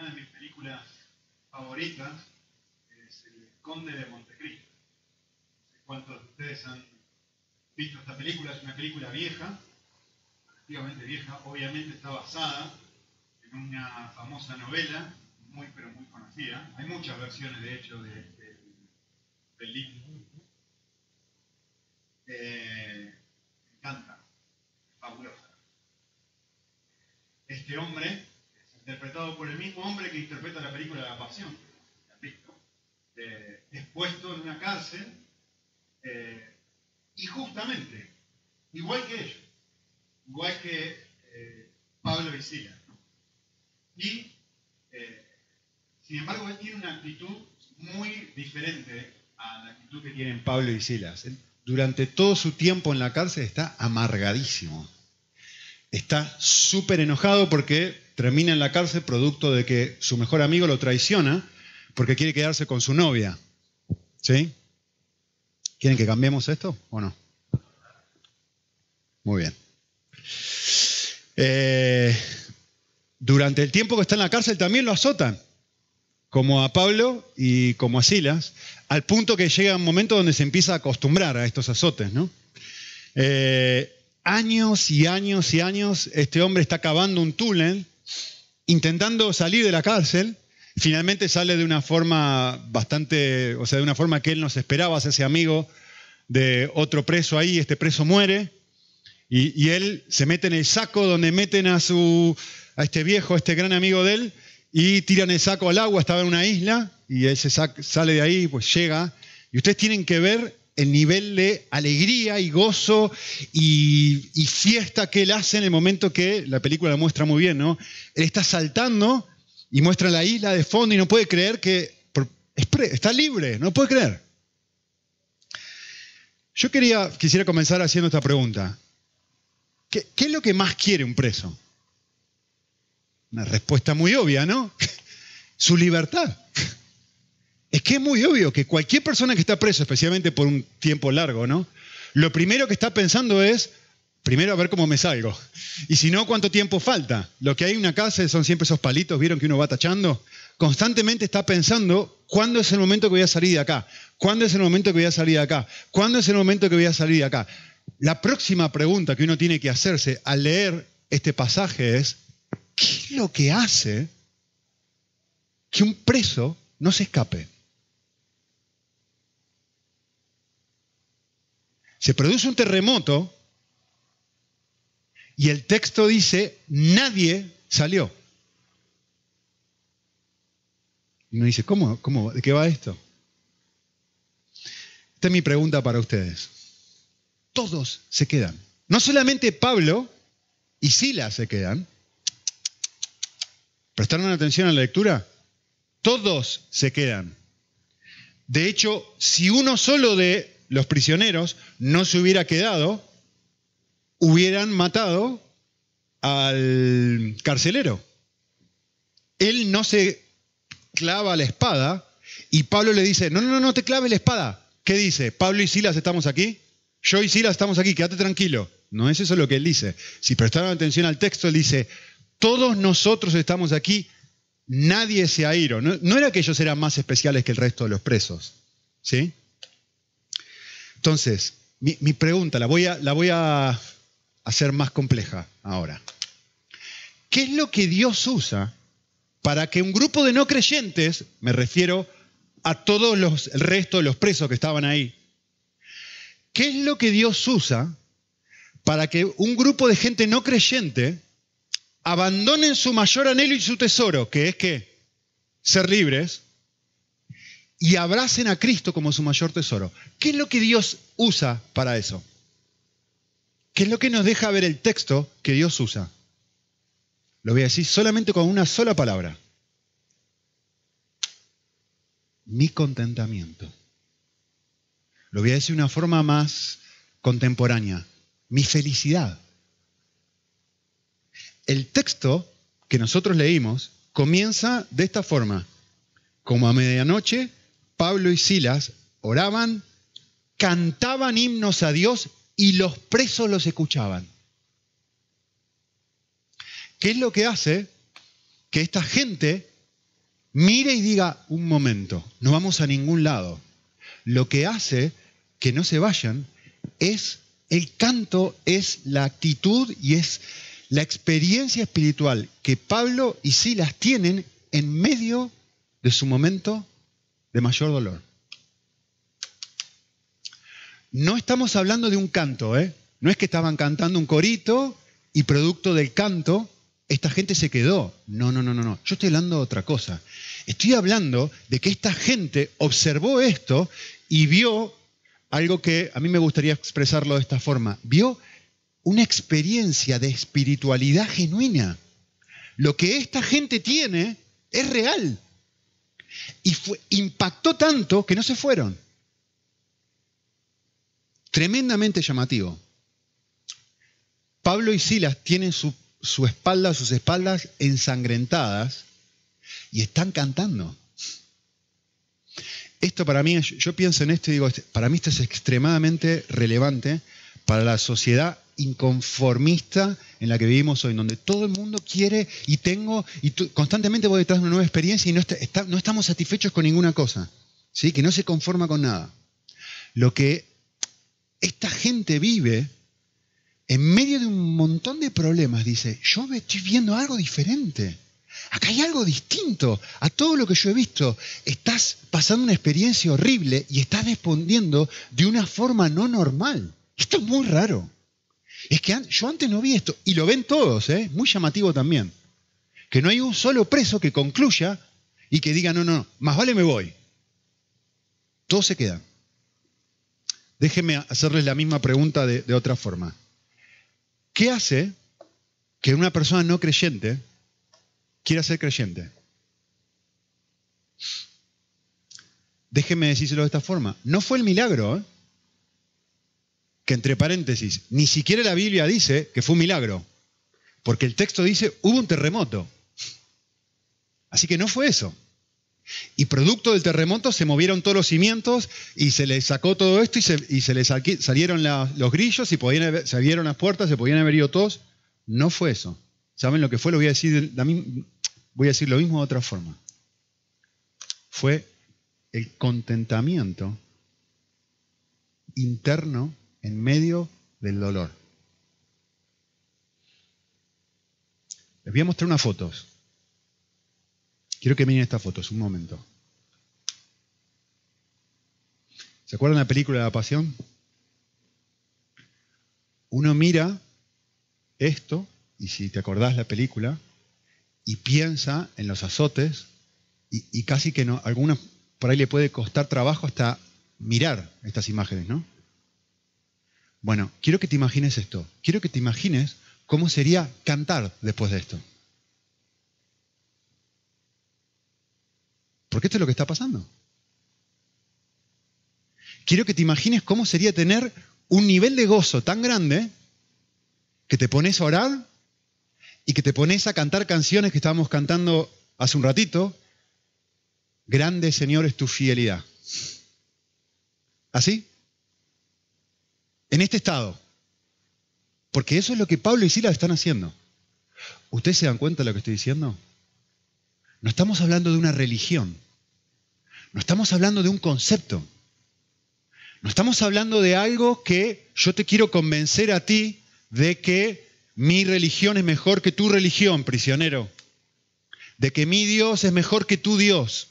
una de mis películas favoritas es El Conde de Montecristo. No sé cuántos de ustedes han visto esta película, es una película vieja, relativamente vieja, obviamente está basada en una famosa novela, muy pero muy conocida. Hay muchas versiones, de hecho, de, de, del libro. Eh, me encanta, fabulosa. Este hombre interpretado por el mismo hombre que interpreta la película La Pasión. Eh, es puesto en una cárcel eh, y justamente, igual que ellos, igual que eh, Pablo y Silas, ¿no? y sin embargo él tiene una actitud muy diferente a la actitud que tienen Pablo y Silas. Durante todo su tiempo en la cárcel está amargadísimo. Está súper enojado porque termina en la cárcel producto de que su mejor amigo lo traiciona porque quiere quedarse con su novia. ¿Sí? ¿Quieren que cambiemos esto o no? Muy bien. Eh, durante el tiempo que está en la cárcel también lo azotan, como a Pablo y como a Silas, al punto que llega un momento donde se empieza a acostumbrar a estos azotes. ¿no? Eh, años y años y años este hombre está cavando un túnel, intentando salir de la cárcel, finalmente sale de una forma bastante, o sea, de una forma que él no se esperaba, hacerse amigo de otro preso ahí, este preso muere, y, y, él se mete en el saco donde meten a, su, a este viejo, a este gran amigo de él, y tiran el saco al agua, estaba en una isla, y él se sale de ahí, pues llega, y ustedes tienen que ver el nivel de alegría y gozo y, fiesta que él hace en el momento que la película muestra muy bien, ¿no? Él está saltando y muestra la isla de fondo y no puede creer que está libre, no puede creer. Yo quería, quisiera comenzar haciendo esta pregunta. ¿Qué, ¿Qué, es lo que más quiere un preso? Una respuesta muy obvia, ¿no? Su libertad. Es que es muy obvio que cualquier persona que está preso, especialmente por un tiempo largo, ¿no? Lo primero que está pensando es, primero a ver cómo me salgo. Y si no, ¿cuánto tiempo falta? Lo que hay en una casa son siempre esos palitos, ¿vieron que uno va tachando? Constantemente está pensando, ¿cuándo es el momento que voy a salir de acá? ¿Cuándo es el momento que voy a salir de acá? ¿Cuándo es el momento que voy a salir de acá? La próxima pregunta que uno tiene que hacerse al leer este pasaje es, ¿qué es lo que hace que un preso no se escape? Se produce un terremoto y el texto dice, nadie salió. Y uno dice, ¿cómo? ¿Cómo? ¿De qué va esto? Esta es mi pregunta para ustedes. Todos se quedan. No solamente Pablo y Silas se quedan. ¿Prestaron atención a la lectura? Todos se quedan. De hecho, si uno solo de los prisioneros no se hubiera quedado, hubieran matado al carcelero. Él no se clava la espada y Pablo le dice, no, no, no te claves la espada. ¿Qué dice? Pablo y Silas estamos aquí. Yo y Silas estamos aquí, quédate tranquilo. No es eso lo que él dice. Si prestaron atención al texto, él dice, todos nosotros estamos aquí, nadie se ha ido. No, no era que ellos eran más especiales que el resto de los presos. ¿Sí? Entonces, mi, pregunta la voy, a, la voy a hacer más compleja ahora. ¿Qué es lo que Dios usa para que un grupo de no creyentes, me refiero a todos los, el resto de los presos que estaban ahí, ¿qué es lo que Dios usa para que un grupo de gente no creyente abandonen su mayor anhelo y su tesoro, que es que ser libres, y abracen a Cristo como su mayor tesoro. ¿Qué es lo que Dios usa para eso? ¿Qué es lo que nos deja ver el texto que Dios usa? Lo voy a decir solamente con una sola palabra. Mi contentamiento. Lo voy a decir de una forma más contemporánea. Mi felicidad. El texto que nosotros leímos comienza de esta forma. Como a medianoche Pablo y Silas oraban, cantaban himnos a Dios y los presos los escuchaban. ¿Qué es lo que hace que esta gente mire y diga, un momento, no vamos a ningún lado. Lo que hace que no se vayan es el canto, es la actitud y es la experiencia espiritual que Pablo y Silas tienen en medio de su momento de mayor dolor. No estamos hablando de un canto, ¿eh? No es que estaban cantando un corito y producto del canto, esta gente se quedó. No, no, no, no, no. Yo estoy hablando de otra cosa. Estoy hablando de que esta gente observó esto y vio algo que a mí me gustaría expresarlo de esta forma. Vio una experiencia de espiritualidad genuina. Lo que esta gente tiene es real. Y fue, impactó tanto que no se fueron. Tremendamente llamativo. Pablo y Silas tienen su, su espalda, sus espaldas ensangrentadas y están cantando. Esto para mí, yo pienso en esto y digo, para mí esto es extremadamente relevante para la sociedad inconformista en la que vivimos hoy, donde todo el mundo quiere y tengo, y constantemente voy detrás de una nueva experiencia y no, estamos satisfechos con ninguna cosa, ¿sí? que no se conforma con nada. Lo que esta gente vive en medio de un montón de problemas, dice, yo estoy viendo algo diferente. Acá hay algo distinto a todo lo que yo he visto. Estás pasando una experiencia horrible y estás respondiendo de una forma no normal. Esto es muy raro. Es que yo antes no vi esto, y lo ven todos, ¿eh? muy llamativo también. Que no hay un solo preso que concluya y que diga, no, no, más vale me voy. Todos se quedan. Déjenme hacerles la misma pregunta de, de otra forma. ¿Qué hace que una persona no creyente quiera ser creyente? Déjenme decírselo de esta forma. No fue el milagro, ¿eh? Que entre paréntesis, ni siquiera la Biblia dice que fue un milagro, porque el texto dice hubo un terremoto. Así que no fue eso. Y producto del terremoto se movieron todos los cimientos y se le sacó todo esto y se, y se le salieron los grillos y podían se abrieron las puertas, se podían haber ido todos. No fue eso. ¿Saben lo que fue? Lo voy a decir, voy a decir lo mismo de otra forma. Fue el contentamiento interno en medio del dolor. Les voy a mostrar unas fotos. Quiero que miren estas fotos, un momento. ¿Se acuerdan de la película de la pasión? Uno mira esto, y si te acordás la película, y piensa en los azotes, y, casi que no, algunos por ahí le puede costar trabajo hasta mirar estas imágenes, ¿no? Bueno, quiero que te imagines esto. Quiero que te imagines cómo sería cantar después de esto. Porque esto es lo que está pasando. Quiero que te imagines cómo sería tener un nivel de gozo tan grande que te pones a orar y que te pones a cantar canciones que estábamos cantando hace un ratito. Grande Señor es tu fidelidad. ¿Así? En este estado. Porque eso es lo que Pablo y Silas están haciendo. ¿Ustedes se dan cuenta de lo que estoy diciendo? No estamos hablando de una religión. No estamos hablando de un concepto. No estamos hablando de algo que yo te quiero convencer a ti de que mi religión es mejor que tu religión, prisionero. De que mi Dios es mejor que tu Dios.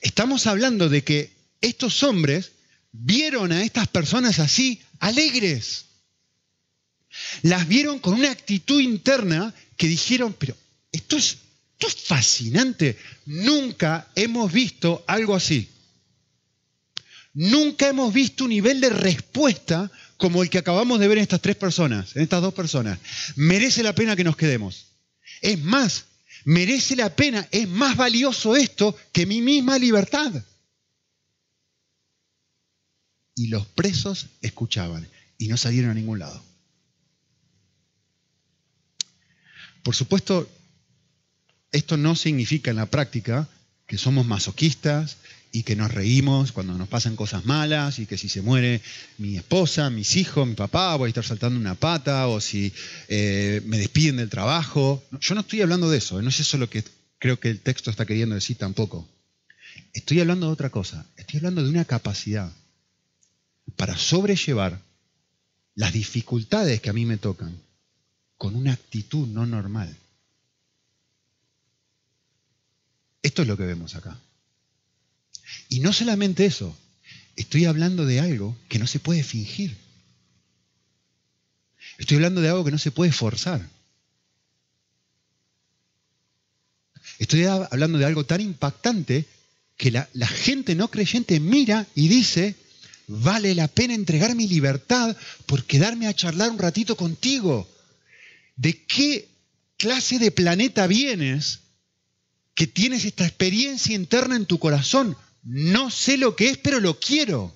Estamos hablando de que estos hombres vieron a estas personas así, alegres. Las vieron con una actitud interna que dijeron, pero esto es, esto es fascinante, nunca hemos visto algo así. Nunca hemos visto un nivel de respuesta como el que acabamos de ver en estas tres personas, en estas dos personas. Merece la pena que nos quedemos. Es más, merece la pena, es más valioso esto que mi misma libertad y los presos escuchaban y no salieron a ningún lado. Por supuesto, esto no significa en la práctica que somos masoquistas y que nos reímos cuando nos pasan cosas malas y que si se muere mi esposa, mis hijos, mi papá, voy a estar saltando una pata o si eh, me despiden del trabajo. Yo no estoy hablando de eso, no es eso lo que creo que el texto está queriendo decir tampoco. Estoy hablando de otra cosa. Estoy hablando de una capacidad para sobrellevar las dificultades que a mí me tocan con una actitud no normal. Esto es lo que vemos acá. Y no solamente eso, estoy hablando de algo que no se puede fingir. Estoy hablando de algo que no se puede forzar. Estoy hablando de algo tan impactante que la, gente no creyente mira y dice, vale la pena entregar mi libertad por quedarme a charlar un ratito contigo. ¿De qué clase de planeta vienes que tienes esta experiencia interna en tu corazón? No sé lo que es, pero lo quiero.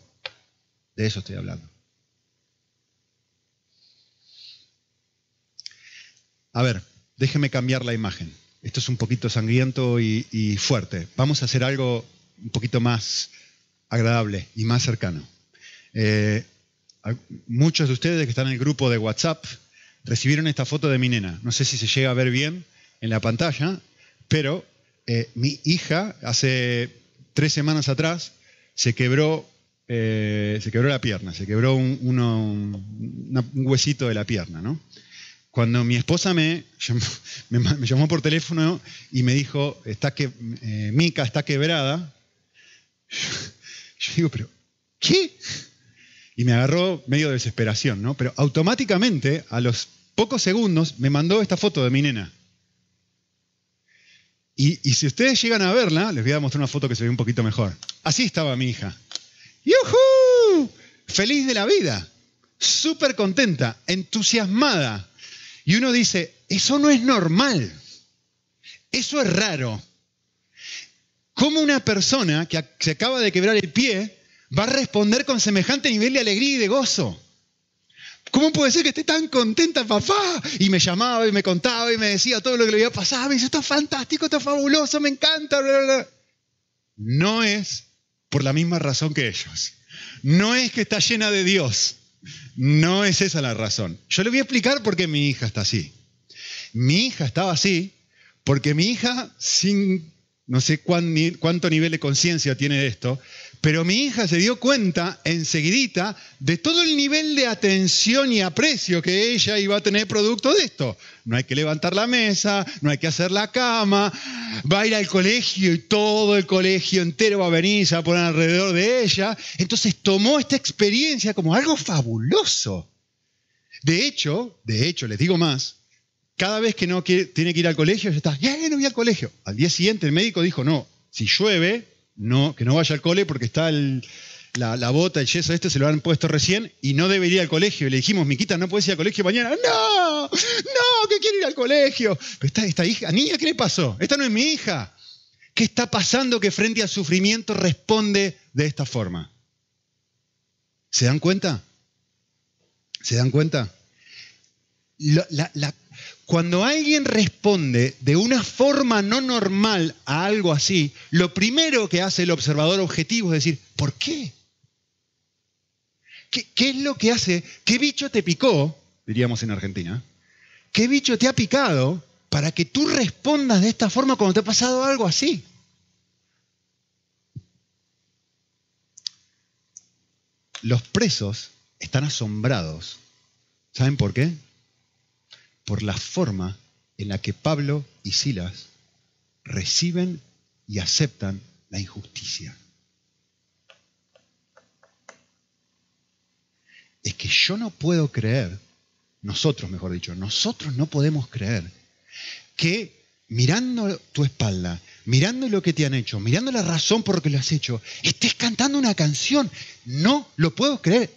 De eso estoy hablando. A ver, déjeme cambiar la imagen. Esto es un poquito sangriento y, fuerte. Vamos a hacer algo un poquito más agradable y más cercano. Eh, muchos de ustedes que están en el grupo de WhatsApp recibieron esta foto de mi nena. No sé si se llega a ver bien en la pantalla, pero eh, mi hija hace tres semanas atrás se quebró, eh, se quebró la pierna, se quebró un, huesito de la pierna. Cuando mi esposa me llamó, por teléfono y me dijo, está que, Mica está quebrada, yo digo, pero, ¿qué? Y me agarró medio de desesperación, ¿no? Pero automáticamente, a los pocos segundos, me mandó esta foto de mi nena. Y, y, si ustedes llegan a verla, les voy a mostrar una foto que se ve un poquito mejor. Así estaba mi hija. ¡Yujú! Feliz de la vida, súper contenta, entusiasmada, y uno dice, eso no es normal, eso es raro. ¿Cómo una persona que se acaba de quebrar el pie va a responder con semejante nivel de alegría y de gozo? ¿Cómo puede ser que esté tan contenta papá? Y me llamaba y me contaba y me decía todo lo que le había pasado. Me dice, esto es fantástico, esto es fabuloso, me encanta. No es por la misma razón que ellos. No es que está llena de Dios. No es esa la razón. Yo le voy a explicar por qué mi hija está así. Mi hija estaba así porque mi hija, sin no sé cuánto nivel de conciencia tiene de esto, pero mi hija se dio cuenta enseguidita de todo el nivel de atención y aprecio que ella iba a tener producto de esto. No hay que levantar la mesa, no hay que hacer la cama, va a ir al colegio y todo el colegio entero va a venir se va a poner alrededor de ella. Entonces tomó esta experiencia como algo fabuloso. De hecho, de hecho, les digo más, cada vez que no tiene que ir al colegio, ya está, ya no voy al colegio. Al día siguiente el médico dijo, no, si llueve, no, que no vaya al cole porque está la, bota, el yeso este se lo han puesto recién y no debería ir al colegio. Y le dijimos, Miquita, ¿no puedes ir al colegio mañana? No, no, que quiero ir al colegio. Pero esta, esta hija, niña, ¿qué le pasó? Esta no es mi hija. ¿Qué está pasando que frente al sufrimiento responde de esta forma? ¿Se dan cuenta? ¿Se dan cuenta? la, cuando alguien responde de una forma no normal a algo así, lo primero que hace el observador objetivo es decir, ¿por qué? ¿Qué, es lo que hace? ¿Qué bicho te picó? Diríamos en Argentina. ¿Qué bicho te ha picado para que tú respondas de esta forma cuando te ha pasado algo así? Los presos están asombrados. ¿Saben por qué? Por la forma en la que Pablo y Silas reciben y aceptan la injusticia. Es que yo no puedo creer, nosotros mejor dicho, nosotros no podemos creer que mirando tu espalda, mirando lo que te han hecho, mirando la razón por la que lo has hecho, estés cantando una canción. No lo puedo creer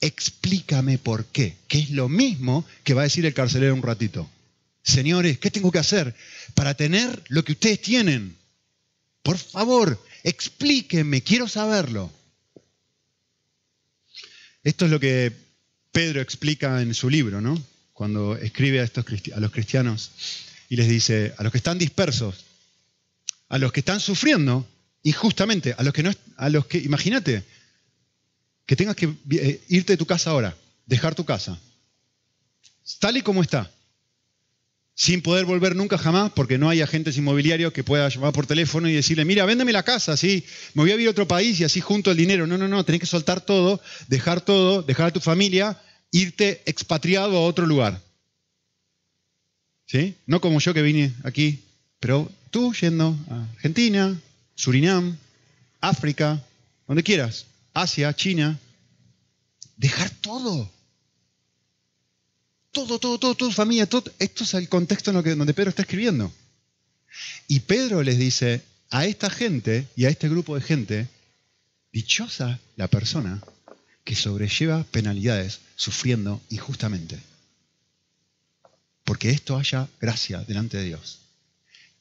explícame por qué, que es lo mismo que va a decir el carcelero un ratito. Señores, ¿qué tengo que hacer para tener lo que ustedes tienen? Por favor, explíquenme, quiero saberlo. Esto es lo que Pedro explica en su libro, ¿no? Cuando escribe a, estos, a los cristianos y les dice, a los que están dispersos, a los que están sufriendo, injustamente, a los que no, a los que, imagínate, que tengas que eh, irte de tu casa ahora, dejar tu casa, tal y como está. sin poder volver nunca jamás, porque no hay agentes inmobiliarios que pueda llamar por teléfono y decirle, mira, véndeme la casa, así, me voy a ir a otro país y así junto el dinero. No, no, no, tenés que soltar todo, dejar todo, dejar a tu familia, irte expatriado a otro lugar. ¿Sí? No como yo que vine aquí, pero tú yendo a Argentina, Surinam, África, donde quieras, Asia, China, dejar todo todo, todo, todo, tu familia, todo. Esto es el contexto en donde Pedro está escribiendo. Y Pedro les dice a esta gente y a este grupo de gente, dichosa la persona que sobrelleva penalidades sufriendo injustamente. Porque esto haya gracia delante de Dios.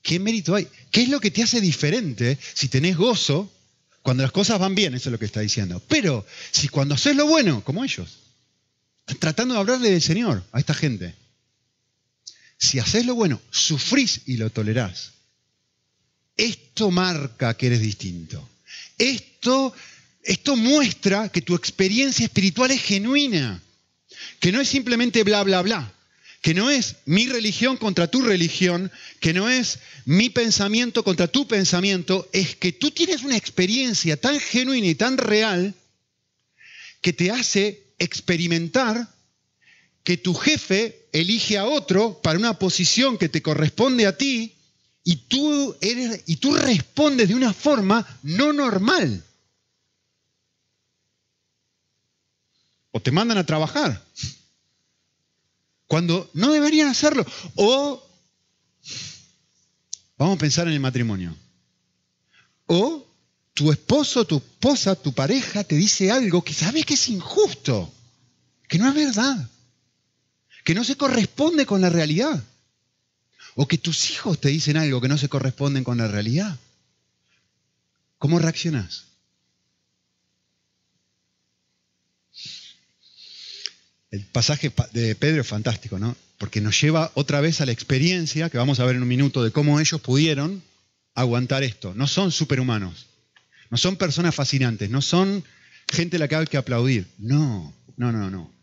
¿Qué mérito hay? ¿Qué es lo que te hace diferente si tenés gozo cuando las cosas van bien? Eso es lo que está diciendo. Pero si cuando haces lo bueno, como ellos, tratando de hablarle del Señor a esta gente. Si haces lo bueno, sufrís y lo tolerás. Esto marca que eres distinto. Esto, esto muestra que tu experiencia espiritual es genuina. Que no es simplemente bla, bla, bla. Que no es mi religión contra tu religión. Que no es mi pensamiento contra tu pensamiento. Es que tú tienes una experiencia tan genuina y tan real que te hace experimentar que tu jefe elige a otro para una posición que te corresponde a ti y tú, eres, y tú respondes de una forma no normal. O te mandan a trabajar cuando no deberían hacerlo. O vamos a pensar en el matrimonio. O tu esposo, tu esposa, tu pareja te dice algo que sabes que es injusto, que no es verdad, que no se corresponde con la realidad. O que tus hijos te dicen algo que no se corresponde con la realidad. ¿Cómo reaccionas? El pasaje de Pedro es fantástico, ¿no? Porque nos lleva otra vez a la experiencia que vamos a ver en un minuto de cómo ellos pudieron aguantar esto. No son superhumanos. No son personas fascinantes, no son gente a la que hay que aplaudir. No, no, no, no.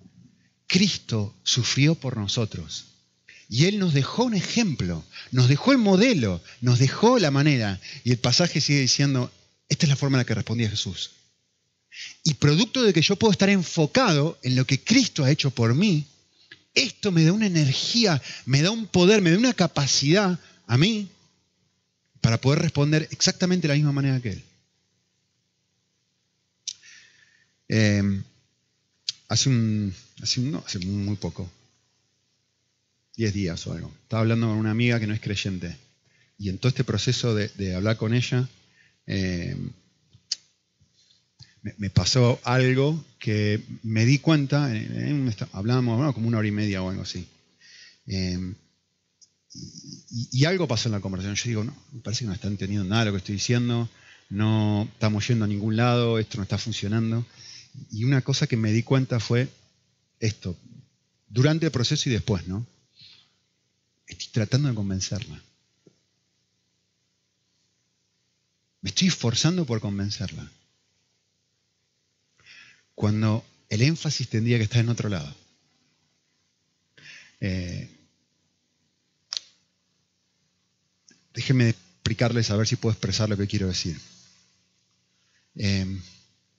Cristo sufrió por nosotros. Y Él nos dejó un ejemplo, nos dejó el modelo, nos dejó la manera. Y el pasaje sigue diciendo, esta es la forma en la que respondía Jesús. Y producto de que yo puedo estar enfocado en lo que Cristo ha hecho por mí, esto me da una energía, me da un poder, me da una capacidad a mí para poder responder exactamente de la misma manera que Él. Em, hace, un, hace, no, hace muy poco, 10 días o algo, estaba hablando con una amiga que no es creyente. Y en todo este proceso de, hablar con ella, em, me, pasó algo que me di cuenta, hablábamos como una hora y media o algo así. Em, y, algo pasó en la conversación. Yo digo, no, me parece que no está entendiendo nada de lo que estoy diciendo, no estamos yendo a ningún lado, esto no está funcionando. Y una cosa que me di cuenta fue esto, durante el proceso y después, ¿no? Estoy tratando de convencerla. Me estoy esforzando por convencerla. Cuando el énfasis tendría que estar en otro lado. Eh, déjenme explicarles a ver si puedo expresar lo que quiero decir. Eh,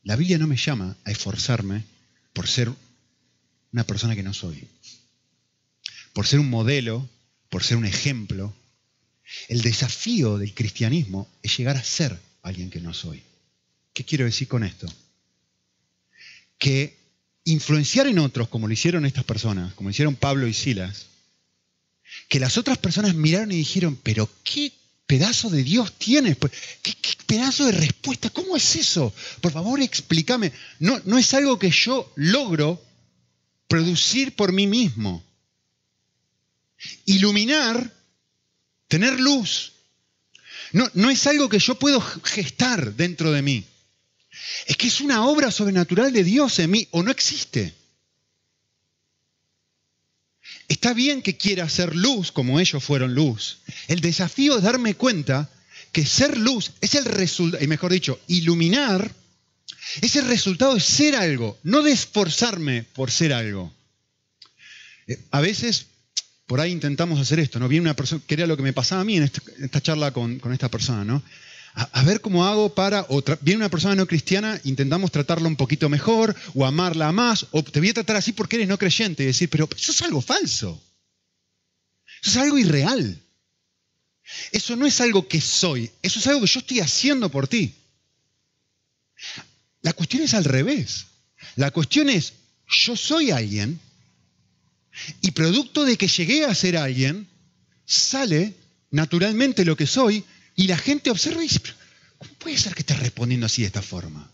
la Biblia no me llama a esforzarme por ser una persona que no soy, por ser un modelo, por ser un ejemplo. El desafío del cristianismo es llegar a ser alguien que no soy. ¿Qué quiero decir con esto? Que influenciar en otros, como lo hicieron estas personas, como hicieron Pablo y Silas, que las otras personas miraron y dijeron, pero qué pedazo de Dios tienes? Pues, ¿Qué, pedazo de respuesta? ¿Cómo es eso? Por favor, explícame. No, no es algo que yo logro producir por mí mismo. Iluminar, tener luz, no, no es algo que yo puedo gestar dentro de mí. Es que es una obra sobrenatural de Dios en mí o no existe. Está bien que quiera ser luz como ellos fueron luz. El desafío es darme cuenta que ser luz es el resultado, y mejor dicho, iluminar, es el resultado de ser algo, no de esforzarme por ser algo. Eh, a veces por ahí intentamos hacer esto, ¿no? Viene una persona, que era lo que me pasaba a mí en, esta charla con, esta persona, ¿no? A, ver cómo hago para, viene una persona no cristiana, intentamos tratarla un poquito mejor, o amarla más, o te voy a tratar así porque eres no creyente, y decir, pero eso es algo falso. Eso es algo irreal. Eso no es algo que soy, eso es algo que yo estoy haciendo por ti. La cuestión es al revés. La cuestión es, yo soy alguien y producto de que llegué a ser alguien, sale naturalmente lo que soy y la gente observa y dice, ¿cómo puede ser que estés respondiendo así de esta forma?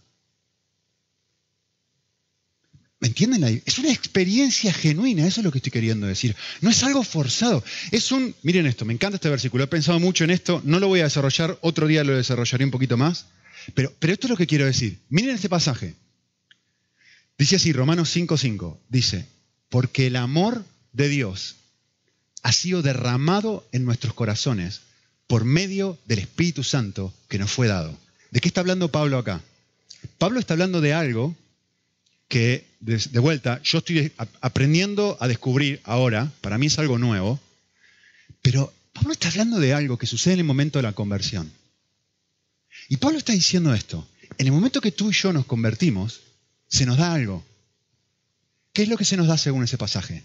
¿Me entienden? Es una experiencia genuina, eso es lo que estoy queriendo decir. No es algo forzado. Es un, miren esto, me encanta este versículo, he pensado mucho en esto, no lo voy a desarrollar, otro día lo desarrollaré un poquito más, pero, pero esto es lo que quiero decir. Miren este pasaje. Dice así, Romanos 5.5, dice, porque el amor de Dios ha sido derramado en nuestros corazones por medio del Espíritu Santo que nos fue dado. ¿De qué está hablando Pablo acá? Pablo está hablando de algo que, de, vuelta, yo estoy aprendiendo a descubrir ahora, para mí es algo nuevo, pero Pablo está hablando de algo que sucede en el momento de la conversión. Y Pablo está diciendo esto, en el momento que tú y yo nos convertimos, se nos da algo. ¿Qué es lo que se nos da según ese pasaje?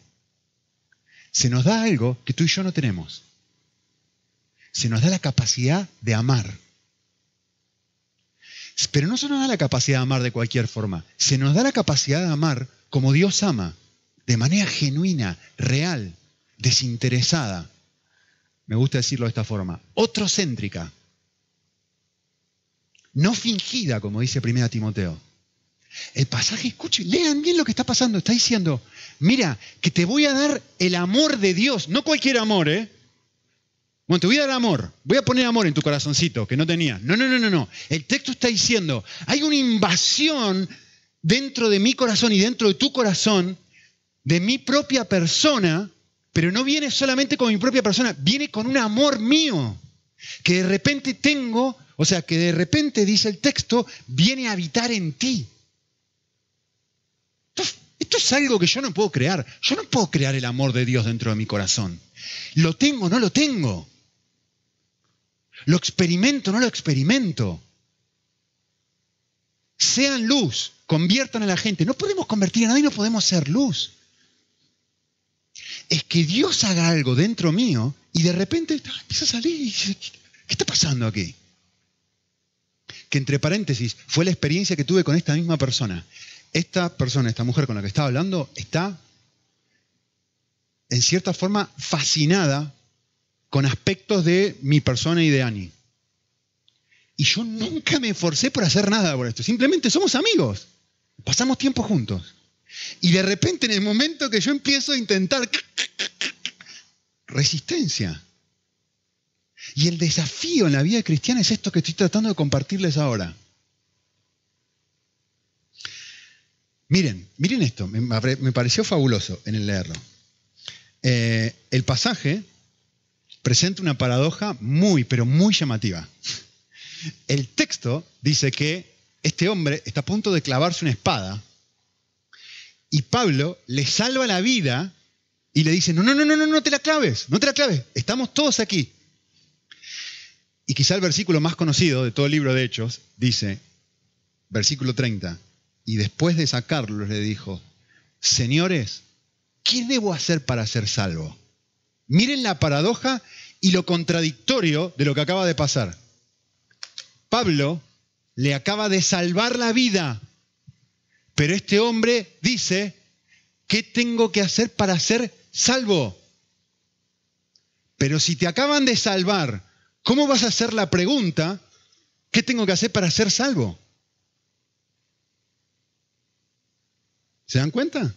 Se nos da algo que tú y yo no tenemos. Se nos da la capacidad de amar. Pero no se nos da la capacidad de amar de cualquier forma. Se nos da la capacidad de amar como Dios ama, de manera genuina, real, desinteresada. Me gusta decirlo de esta forma. Otrocéntrica. No fingida, como dice 1 Timoteo. El pasaje, escuchen, lean bien lo que está pasando. Está diciendo, mira, que te voy a dar el amor de Dios, no cualquier amor, ¿eh? Bueno, te voy a dar amor, voy a poner amor en tu corazoncito, que no tenía. No, no, no, no, no. El texto está diciendo, hay una invasión dentro de mi corazón y dentro de tu corazón, de mi propia persona, pero no viene solamente con mi propia persona, viene con un amor mío, que de repente tengo, o sea, que de repente, dice el texto, viene a habitar en ti. Esto es algo que yo no puedo crear. Yo no puedo crear el amor de Dios dentro de mi corazón. ¿Lo tengo no lo tengo? ¿Lo experimento no lo experimento? Sean luz, conviertan a la gente. No podemos convertir a nadie, no podemos ser luz. Es que Dios haga algo dentro mío y de repente empieza a salir y dice, ¿qué está pasando aquí? Que entre paréntesis fue la experiencia que tuve con esta misma persona esta persona, esta mujer con la que estaba hablando, está en cierta forma fascinada con aspectos de mi persona y de Annie. Y yo nunca me esforcé por hacer nada por esto. Simplemente somos amigos. Pasamos tiempo juntos. Y de repente en el momento que yo empiezo a intentar resistencia. Y el desafío en la vida cristiana es esto que estoy tratando de compartirles ahora. Miren, miren esto, me, pareció fabuloso en el leerlo. Eh, el pasaje presenta una paradoja muy, pero muy llamativa. El texto dice que este hombre está a punto de clavarse una espada y Pablo le salva la vida y le dice, no, no, no, no, no, no te la claves, no te la claves, estamos todos aquí. Y quizá el versículo más conocido de todo el libro de Hechos dice, versículo 30, y después de sacarlos le dijo, señores, ¿qué debo hacer para ser salvo? Miren la paradoja y lo contradictorio de lo que acaba de pasar. Pablo le acaba de salvar la vida, pero este hombre dice, ¿qué tengo que hacer para ser salvo? Pero si te acaban de salvar, ¿cómo vas a hacer la pregunta, ¿qué tengo que hacer para ser salvo? ¿Se dan cuenta?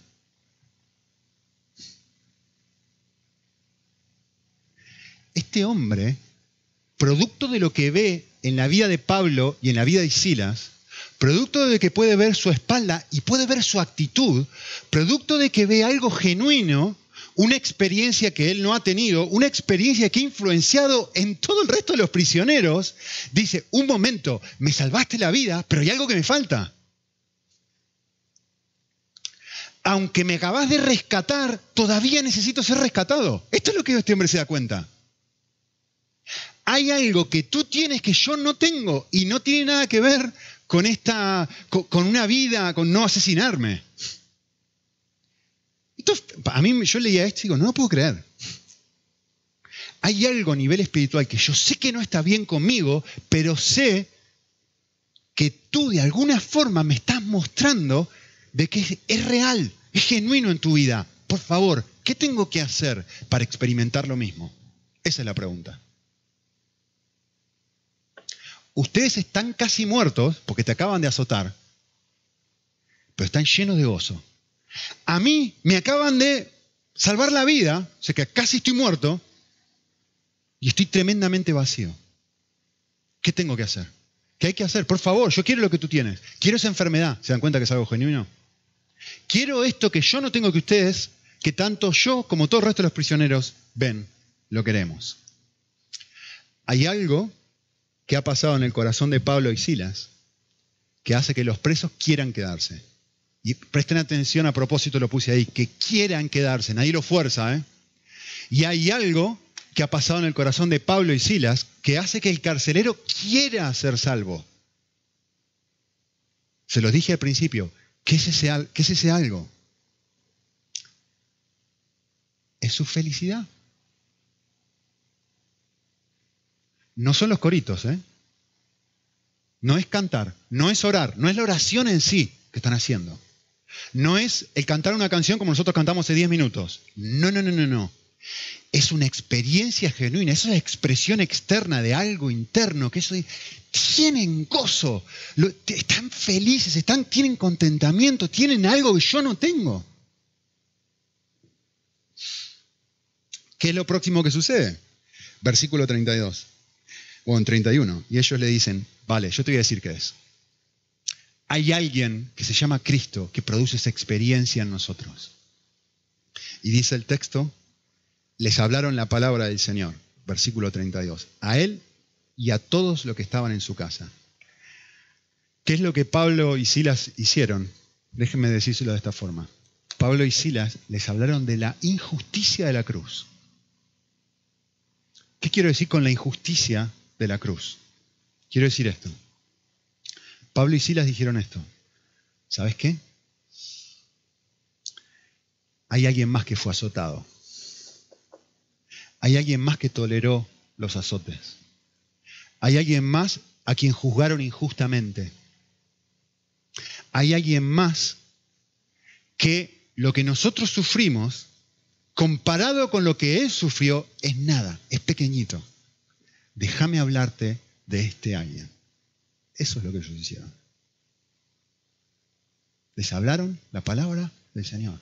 Este hombre, producto de lo que ve en la vida de Pablo y en la vida de Silas, producto de que puede ver su espalda y puede ver su actitud, producto de que ve algo genuino, una experiencia que él no ha tenido, una experiencia que ha influenciado en todo el resto de los prisioneros, dice, un momento, me salvaste la vida, pero hay algo que me falta. aunque me acabas de rescatar, todavía necesito ser rescatado. Esto es lo que este hombre se da cuenta. Hay algo que tú tienes que yo no tengo y no tiene nada que ver con esta, con, una vida, con no asesinarme. a mí yo leía esto y digo, no lo puedo creer. Hay algo a nivel espiritual que yo sé que no está bien conmigo, pero sé que tú de alguna forma me estás mostrando de que es real, es genuino en tu vida. Por favor, ¿qué tengo que hacer para experimentar lo mismo? Esa es la pregunta. Ustedes están casi muertos porque te acaban de azotar, pero están llenos de gozo. A mí me acaban de salvar la vida, o sea que casi estoy muerto, y estoy tremendamente vacío. ¿Qué tengo que hacer? ¿Qué hay que hacer? Por favor, yo quiero lo que tú tienes. Quiero esa enfermedad. ¿Se dan cuenta que es algo genuino? Quiero esto que yo no tengo que ustedes, que tanto yo como todo el resto de los prisioneros ven, lo queremos. Hay algo que ha pasado en el corazón de Pablo y Silas que hace que los presos quieran quedarse. Y presten atención, a propósito lo puse ahí, que quieran quedarse, nadie lo fuerza, ¿eh? Y hay algo que ha pasado en el corazón de Pablo y Silas que hace que el carcelero quiera ser salvo. Se los dije al principio, ¿qué es ese, qué es ese algo? Es su felicidad. No son los coritos, ¿eh? No es cantar, no es orar, no es la oración en sí que están haciendo. No es el cantar una canción como nosotros cantamos hace 10 minutos. No, no, no, no, no es una experiencia genuina, es una expresión externa de algo interno, que eso tienen gozo, están felices, están, tienen contentamiento, tienen algo que yo no tengo. ¿Qué es lo próximo que sucede? Versículo 32, o en 31, y ellos le dicen, vale, yo te voy a decir qué es. Hay alguien que se llama Cristo que produce esa experiencia en nosotros. Y dice el texto, les hablaron la palabra del Señor, versículo 32, a él y a todos los que estaban en su casa. ¿Qué es lo que Pablo y Silas hicieron? Déjenme decírselo de esta forma. Pablo y Silas les hablaron de la injusticia de la cruz. ¿Qué quiero decir con la injusticia de la cruz? Quiero decir esto. Pablo y Silas dijeron esto. ¿Sabes qué? Hay alguien más que fue azotado hay alguien más que toleró los azotes. Hay alguien más a quien juzgaron injustamente. Hay alguien más que lo que nosotros sufrimos, comparado con lo que él sufrió, es nada, es pequeñito. Déjame hablarte de este alguien. Eso es lo que ellos hicieron. Les hablaron la palabra del Señor.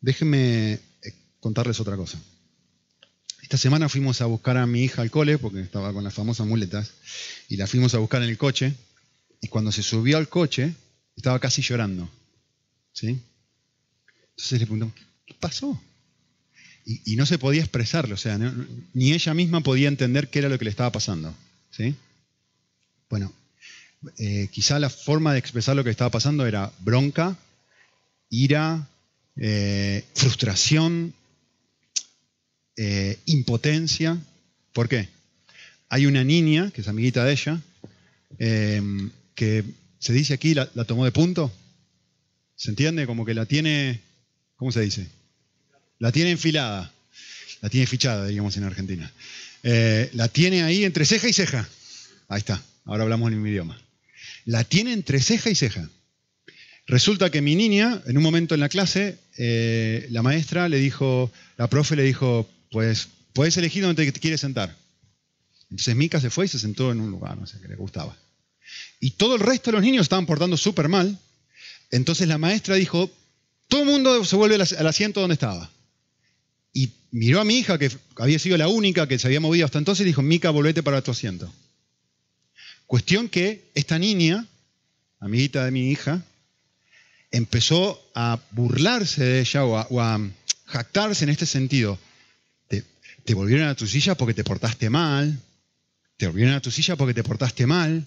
Déjenme contarles otra cosa. Esta semana fuimos a buscar a mi hija al cole, porque estaba con las famosas muletas, y la fuimos a buscar en el coche, y cuando se subió al coche, estaba casi llorando. ¿sí? Entonces le preguntamos, ¿qué pasó? Y, no se podía expresarlo, o sea, ni ella misma podía entender qué era lo que le estaba pasando. ¿sí? Bueno, eh, quizá la forma de expresar lo que estaba pasando era bronca, ira, eh, frustración, eh, impotencia. ¿Por qué? Hay una niña, que es amiguita de ella, que se dice aquí, la, tomó de punto. ¿Se entiende? Como que la tiene, ¿cómo se dice? La tiene enfilada. La tiene fichada, diríamos en Argentina. Eh, la tiene ahí entre ceja y ceja. Ahí está, ahora hablamos en mi idioma. La tiene entre ceja y ceja. Resulta que mi niña, en un momento en la clase, eh, la maestra le dijo, la profe le dijo, pues puedes elegir dónde te quieres sentar. Entonces Mica se fue y se sentó en un lugar, no sé, que le gustaba. Y todo el resto de los niños estaban portando súper mal. Entonces la maestra dijo, todo el mundo se vuelve al asiento donde estaba. Y miró a mi hija, que había sido la única que se había movido hasta entonces, y dijo, Mica, volvete para tu asiento. Cuestión que esta niña, amiguita de mi hija, empezó a burlarse de ella o a jactarse en este sentido te volvieron a tu silla porque te portaste mal, te volvieron a tu silla porque te portaste mal.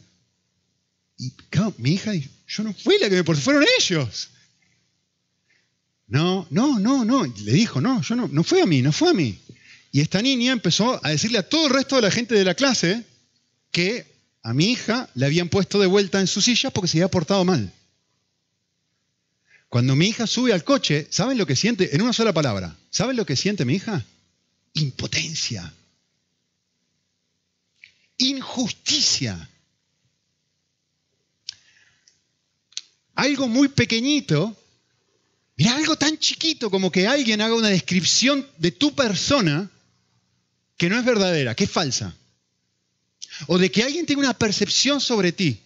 Y claro, mi hija, yo no fui la que me fueron ellos. No, no, no, no. Le dijo, no, yo no, no fue a mí, no fue a mí. Y esta niña empezó a decirle a todo el resto de la gente de la clase que a mi hija le habían puesto de vuelta en su silla porque se había portado mal. Cuando mi hija sube al coche, ¿saben lo que siente? En una sola palabra, ¿saben lo que siente mi hija? Impotencia. Injusticia. Algo muy pequeñito, mira, algo tan chiquito como que alguien haga una descripción de tu persona que no es verdadera, que es falsa. O de que alguien tenga una percepción sobre ti,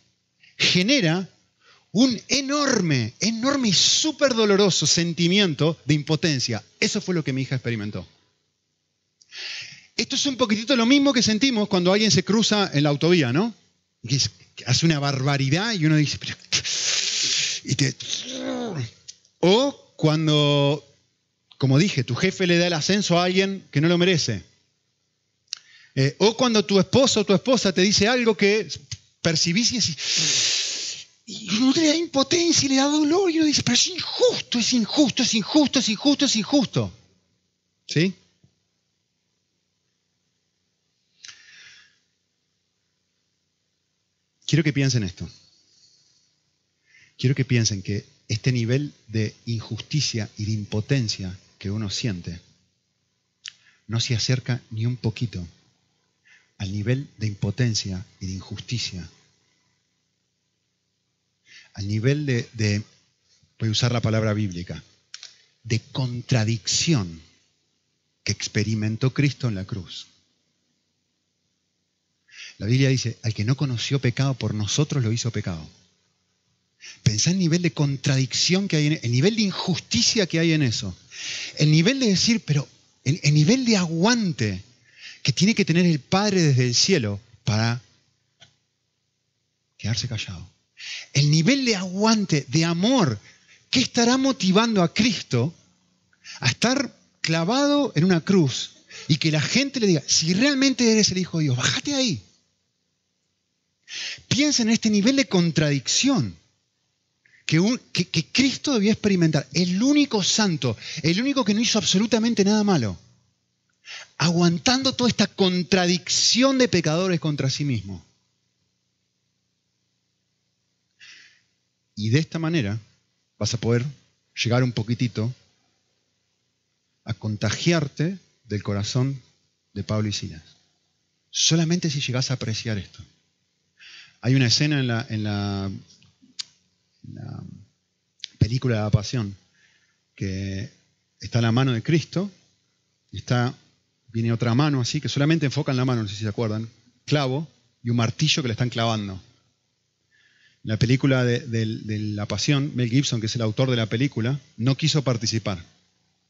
genera un enorme, enorme y súper doloroso sentimiento de impotencia. Eso fue lo que mi hija experimentó. Esto es un poquitito lo mismo que sentimos cuando alguien se cruza en la autovía, ¿no? Hace una barbaridad y uno dice, O cuando, como dije, tu jefe le da el ascenso a alguien que no lo merece. Eh, o cuando tu esposo o tu esposa te dice algo que percibís y y uno le da impotencia y le da dolor y uno dice, pero es injusto, es injusto, es injusto, es injusto, es injusto. ¿Sí? Quiero que piensen esto. Quiero que piensen que este nivel de injusticia y de impotencia que uno siente no se acerca ni un poquito al nivel de impotencia y de injusticia al nivel de, voy a usar la palabra bíblica, de contradicción que experimentó Cristo en la cruz. La Biblia dice, al que no conoció pecado por nosotros lo hizo pecado. Pensá el nivel de contradicción que hay, en, el nivel de injusticia que hay en eso. El nivel de decir, pero el, el nivel de aguante que tiene que tener el Padre desde el cielo para quedarse callado el nivel de aguante, de amor, que estará motivando a Cristo a estar clavado en una cruz y que la gente le diga, si realmente eres el Hijo de Dios, bájate ahí. Piensa en este nivel de contradicción que, Cristo debía experimentar, el único santo, el único que no hizo absolutamente nada malo, aguantando toda esta contradicción de pecadores contra sí mismo. Y de esta manera vas a poder llegar un poquitito a contagiarte del corazón de Pablo y Silas. Solamente si llegas a apreciar esto. Hay una escena en la, película de la Pasión que está la mano de Cristo está, viene otra mano así, que solamente enfoca en la mano, no sé si se acuerdan, clavo y un martillo que le están clavando la película de, La Pasión, Mel Gibson, que es el autor de la película, no quiso participar.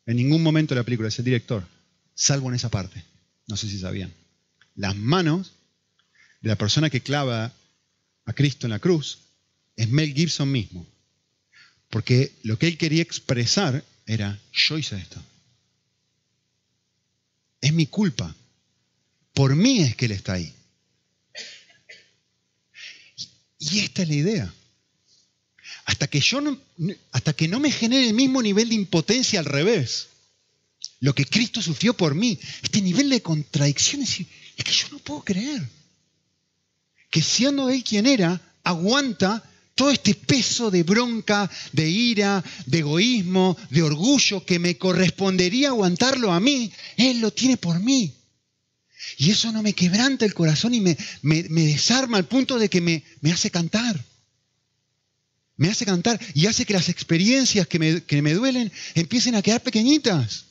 En ningún momento de la película, es el director, salvo en esa parte. No sé si sabían. Las manos de la persona que clava a Cristo en la cruz es Mel Gibson mismo. Porque lo que él quería expresar era, yo hice esto. Es mi culpa. Por mí es que él está ahí. Y esta es la idea. Hasta que, yo no, hasta que no me genere el mismo nivel de impotencia al revés, lo que Cristo sufrió por mí, este nivel de contradicción es, que yo no puedo creer que siendo Él quien era, aguanta todo este peso de bronca, de ira, de egoísmo, de orgullo que me correspondería aguantarlo a mí, Él lo tiene por mí. Y eso no me quebranta el corazón y me, desarma al punto de que me, hace cantar. Me hace cantar y hace que las experiencias que me, que me duelen empiecen a quedar pequeñitas.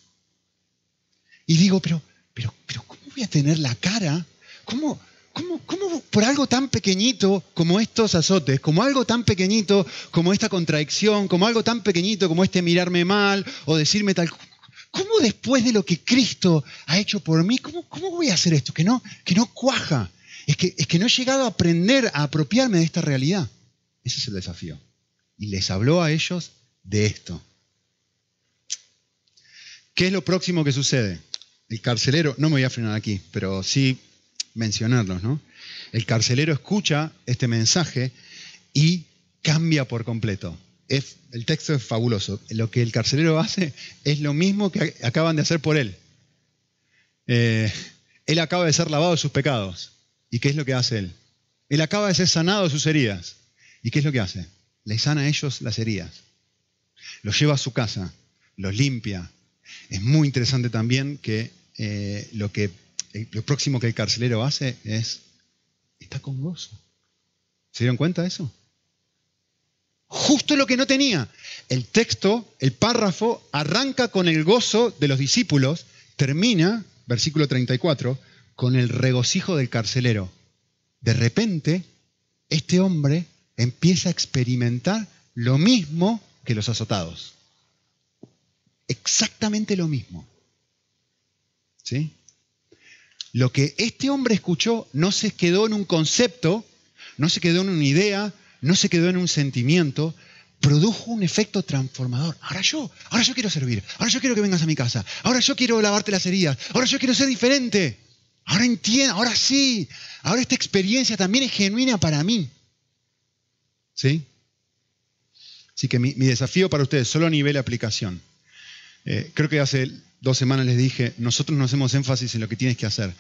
Y digo, pero, pero, pero ¿cómo voy a tener la cara? ¿Cómo, cómo, por algo tan pequeñito como estos azotes, como algo tan pequeñito como esta contradicción, como algo tan pequeñito como este mirarme mal o decirme tal ¿Cómo después de lo que Cristo ha hecho por mí, cómo, cómo voy a hacer esto? Que no, que no cuaja. Es que, es que no he llegado a aprender a apropiarme de esta realidad. Ese es el desafío. Y les habló a ellos de esto. ¿Qué es lo próximo que sucede? El carcelero, no me voy a frenar aquí, pero sí mencionarlos, ¿no? El carcelero escucha este mensaje y cambia por completo. el texto es fabuloso. Lo que el carcelero hace es lo mismo que acaban de hacer por él. Eh, él acaba de ser lavado de sus pecados. ¿Y qué es lo que hace él? Él acaba de ser sanado de sus heridas. ¿Y qué es lo que hace? Le sana a ellos las heridas. Los lleva a su casa, los limpia. Es muy interesante también que, eh, lo, que eh, lo próximo que el carcelero hace es, está con gozo. ¿Se dieron cuenta de eso? Justo lo que no tenía. El texto, el párrafo, arranca con el gozo de los discípulos, termina, versículo 34, con el regocijo del carcelero. De repente, este hombre empieza a experimentar lo mismo que los azotados. Exactamente lo mismo. ¿Sí? Lo que este hombre escuchó no se quedó en un concepto, no se quedó en una idea, no se quedó en un sentimiento, produjo un efecto transformador. Ahora yo, ahora yo quiero servir, ahora yo quiero que vengas a mi casa, ahora yo quiero lavarte las heridas, ahora yo quiero ser diferente. Ahora entiendo, ahora sí, ahora esta experiencia también es genuina para mí. ¿Sí? Así que mi, desafío para ustedes, solo a nivel de aplicación. Eh, creo que hace dos semanas les dije, nosotros no hacemos énfasis en lo que tienes que hacer.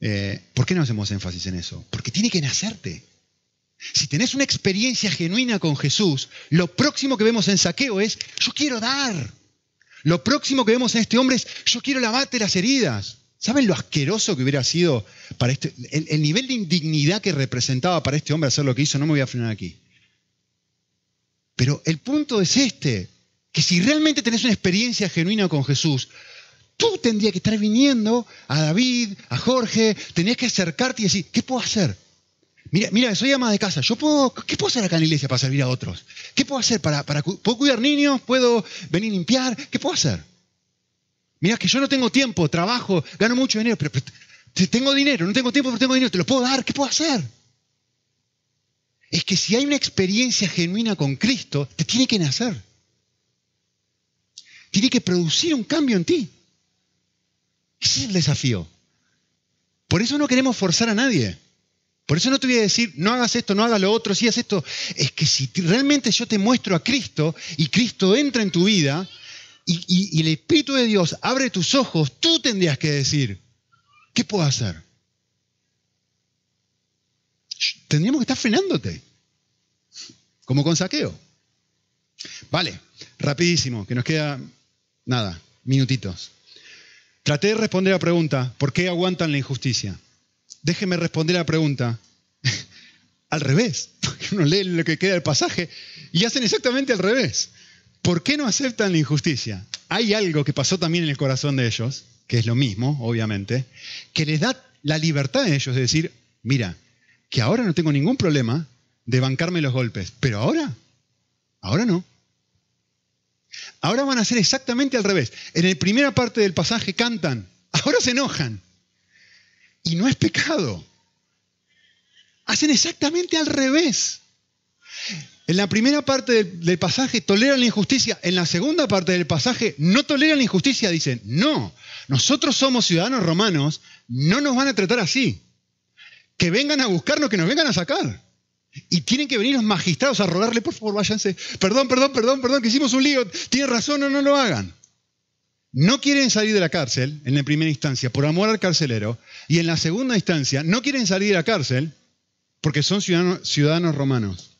Eh, ¿Por qué no hacemos énfasis en eso? Porque tiene que nacerte. Si tenés una experiencia genuina con Jesús, lo próximo que vemos en saqueo es, yo quiero dar. Lo próximo que vemos en este hombre es, yo quiero lavarte las heridas. ¿Saben lo asqueroso que hubiera sido para este, el, nivel de indignidad que representaba para este hombre hacer lo que hizo? No me voy a frenar aquí. Pero el punto es este, que si realmente tenés una experiencia genuina con Jesús, tú tendrías que estar viniendo a David, a Jorge, tenías que acercarte y decir, ¿qué puedo hacer? Mira, mira, soy ama de casa. Yo puedo, ¿Qué puedo hacer acá en la iglesia para servir a otros? ¿Qué puedo hacer para, para ¿Puedo cuidar niños? ¿Puedo venir a limpiar? ¿Qué puedo hacer? Mira, que yo no tengo tiempo, trabajo, gano mucho dinero, pero, tengo dinero, no tengo tiempo, pero tengo dinero, te lo puedo dar, ¿qué puedo hacer? Es que si hay una experiencia genuina con Cristo, te tiene que nacer. Tiene que producir un cambio en ti. Ese es el desafío. Por eso no queremos forzar a nadie. Por eso no te voy a decir, no hagas esto, no hagas lo otro, si hagas esto. Es que si realmente yo te muestro a Cristo y Cristo entra en tu vida y, el Espíritu de Dios abre tus ojos, tú tendrías que decir, ¿qué puedo hacer? Tendríamos que estar frenándote, como con saqueo. Vale, rapidísimo, que nos queda nada, minutitos. Traté de responder la pregunta, ¿por qué aguantan la injusticia? déjeme responder la pregunta. al revés, porque uno lee lo que queda del pasaje y hacen exactamente al revés. ¿Por qué no aceptan la injusticia? Hay algo que pasó también en el corazón de ellos, que es lo mismo, obviamente, que les da la libertad a ellos de decir, mira, que ahora no tengo ningún problema de bancarme los golpes, pero ahora, ahora no. Ahora van a hacer exactamente al revés. En la primera parte del pasaje cantan, ahora se enojan. Y no es pecado. Hacen exactamente al revés. En la primera parte del, pasaje toleran la injusticia, en la segunda parte del pasaje no toleran la injusticia, dicen, no, nosotros somos ciudadanos romanos, no nos van a tratar así. Que vengan a buscarnos, que nos vengan a sacar. Y tienen que venir los magistrados a rogarle, por favor, váyanse. Perdón, perdón, perdón, perdón, que hicimos un lío. Tiene razón, no, no lo hagan no quieren salir de la cárcel en la primera instancia por amor al carcelero y en la segunda instancia no quieren salir de la cárcel porque son ciudadanos, romanos.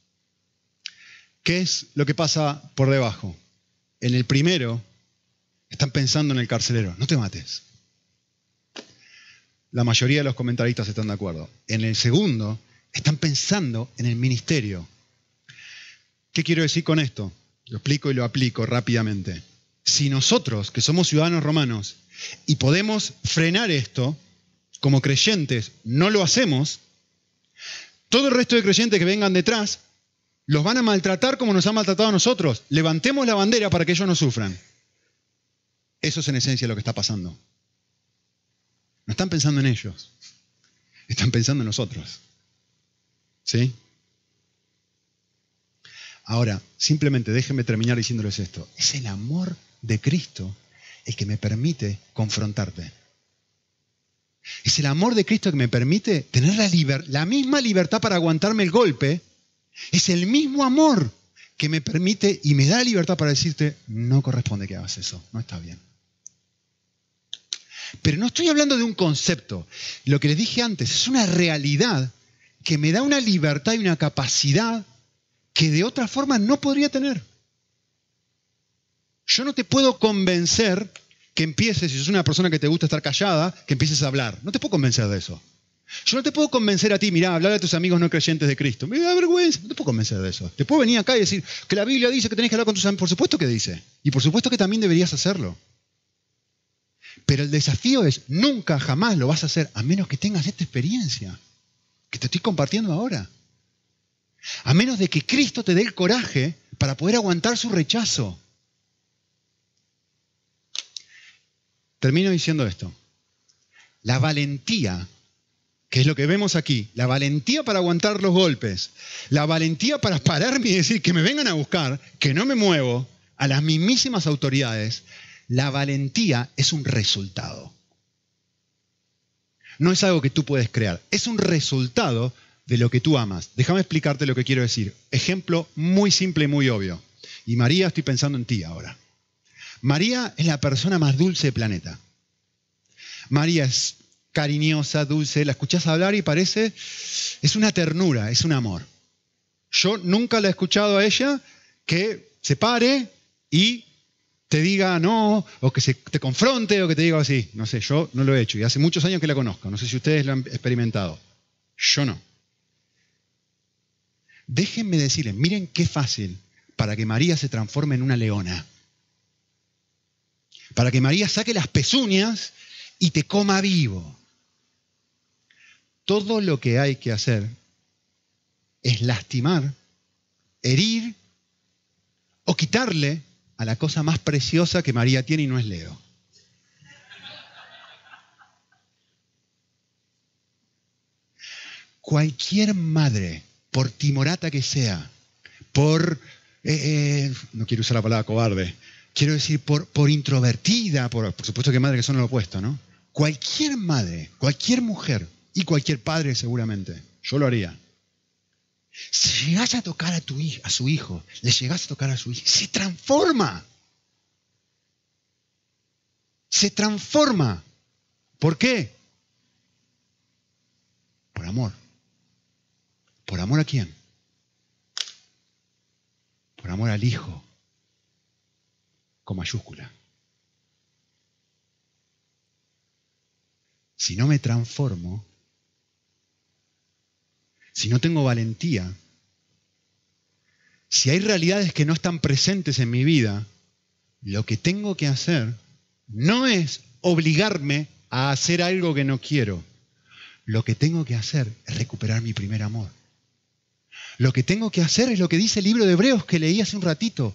¿Qué es lo que pasa por debajo? En el primero están pensando en el carcelero, no te mates. La mayoría de los comentaristas están de acuerdo. En el segundo están pensando en el ministerio. ¿Qué quiero decir con esto? Lo explico y lo aplico rápidamente si nosotros, que somos ciudadanos romanos, y podemos frenar esto, como creyentes, no lo hacemos, todo el resto de creyentes que vengan detrás los van a maltratar como nos han maltratado a nosotros. Levantemos la bandera para que ellos no sufran. Eso es en esencia lo que está pasando. No están pensando en ellos, están pensando en nosotros. ¿Sí? Ahora, simplemente déjenme terminar diciéndoles esto. Es el amor de Cristo el que me permite confrontarte. Es el amor de Cristo que me permite tener la, la misma libertad para aguantarme el golpe. Es el mismo amor que me permite y me da la libertad para decirte, no corresponde que hagas eso, no está bien. Pero no estoy hablando de un concepto. Lo que les dije antes es una realidad que me da una libertad y una capacidad que de otra forma no podría tener. Yo no te puedo convencer que empieces, si sos una persona que te gusta estar callada, que empieces a hablar. No te puedo convencer de eso. Yo no te puedo convencer a ti, mirá, hablar a tus amigos no creyentes de Cristo. Me da vergüenza, no te puedo convencer de eso. Te puedo venir acá y decir que la Biblia dice que tenés que hablar con tus amigos. Por supuesto que dice. Y por supuesto que también deberías hacerlo. Pero el desafío es, nunca, jamás lo vas a hacer a menos que tengas esta experiencia que te estoy compartiendo ahora. A menos de que Cristo te dé el coraje para poder aguantar su rechazo. Termino diciendo esto. La valentía, que es lo que vemos aquí, la valentía para aguantar los golpes, la valentía para pararme y decir que me vengan a buscar, que no me muevo, a las mismísimas autoridades, la valentía es un resultado. No es algo que tú puedes crear, es un resultado de lo que tú amas. Déjame explicarte lo que quiero decir. Ejemplo muy simple y muy obvio. Y María, estoy pensando en ti ahora. María es la persona más dulce del planeta. María es cariñosa, dulce, la escuchás hablar y parece, es una ternura, es un amor. Yo nunca la he escuchado a ella que se pare y te diga no, o que se, te confronte, o que te diga así. No sé, yo no lo he hecho y hace muchos años que la conozco. No sé si ustedes lo han experimentado. Yo no. Déjenme decirles, miren qué fácil para que María se transforme en una leona para que María saque las pezuñas y te coma vivo. Todo lo que hay que hacer es lastimar, herir o quitarle a la cosa más preciosa que María tiene y no es Leo. Cualquier madre, por timorata que sea, por, eh, eh, no quiero usar la palabra cobarde, quiero decir, por, por introvertida, por, por supuesto que madre que son lo opuesto, ¿no? Cualquier madre, cualquier mujer y cualquier padre seguramente, yo lo haría. Si llegas a tocar a, tu, a su hijo, le llegas a tocar a su hijo, se transforma. Se transforma. ¿Por qué? Por amor. ¿Por amor a quién? Por amor al hijo con mayúscula. Si no me transformo, si no tengo valentía, si hay realidades que no están presentes en mi vida, lo que tengo que hacer no es obligarme a hacer algo que no quiero. Lo que tengo que hacer es recuperar mi primer amor. Lo que tengo que hacer es lo que dice el libro de Hebreos que leí hace un ratito.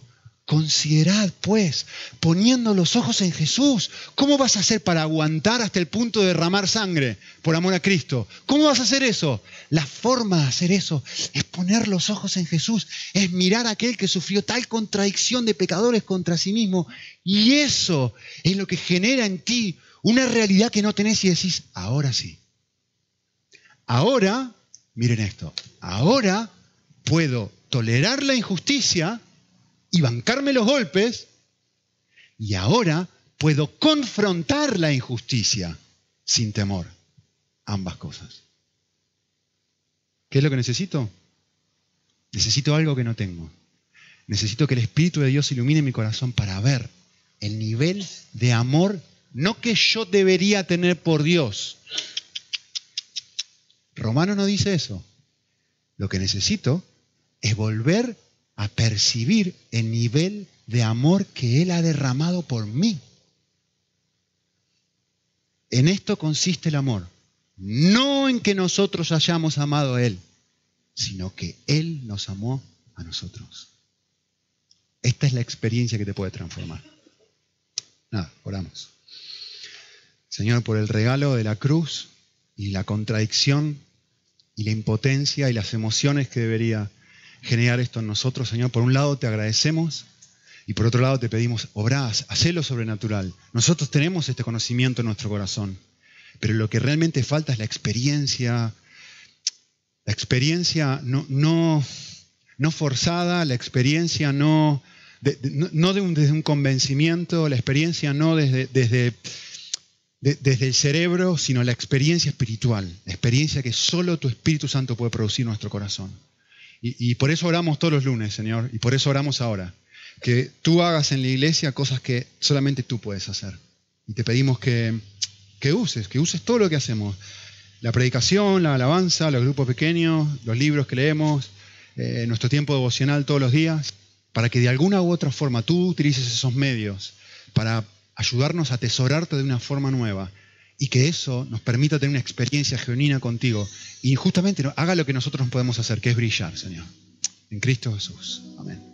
Considerad, pues, poniendo los ojos en Jesús, ¿cómo vas a hacer para aguantar hasta el punto de derramar sangre por amor a Cristo? ¿Cómo vas a hacer eso? La forma de hacer eso es poner los ojos en Jesús, es mirar a aquel que sufrió tal contradicción de pecadores contra sí mismo. Y eso es lo que genera en ti una realidad que no tenés y decís, ahora sí. Ahora, miren esto, ahora puedo tolerar la injusticia y bancarme los golpes y ahora puedo confrontar la injusticia sin temor. Ambas cosas. ¿Qué es lo que necesito? Necesito algo que no tengo. Necesito que el Espíritu de Dios ilumine mi corazón para ver el nivel de amor, no que yo debería tener por Dios. Romano no dice eso. Lo que necesito es volver a percibir el nivel de amor que Él ha derramado por mí. En esto consiste el amor. No en que nosotros hayamos amado a Él, sino que Él nos amó a nosotros. Esta es la experiencia que te puede transformar. Nada, oramos. Señor, por el regalo de la cruz y la contradicción y la impotencia y las emociones que debería generar esto en nosotros, Señor. Por un lado te agradecemos y por otro lado te pedimos, obrás, hacelo sobrenatural. Nosotros tenemos este conocimiento en nuestro corazón, pero lo que realmente falta es la experiencia. La experiencia no, no, no forzada, la experiencia no, no, desde un convencimiento, la experiencia no desde, desde, desde el cerebro, sino la experiencia espiritual, la experiencia que solo tu Espíritu Santo puede producir en nuestro corazón. Y, por eso oramos todos los lunes, Señor, y por eso oramos ahora. Que tú hagas en la iglesia cosas que solamente tú puedes hacer. Y te pedimos que, que uses, que uses todo lo que hacemos. La predicación, la alabanza, los grupos pequeños, los libros que leemos, eh, nuestro tiempo devocional todos los días, para que de alguna u otra forma tú utilices esos medios para ayudarnos a atesorarte de una forma nueva y que eso nos permita tener una experiencia genuina contigo y justamente haga lo que nosotros podemos hacer, que es brillar, Señor. En Cristo Jesús. Amén.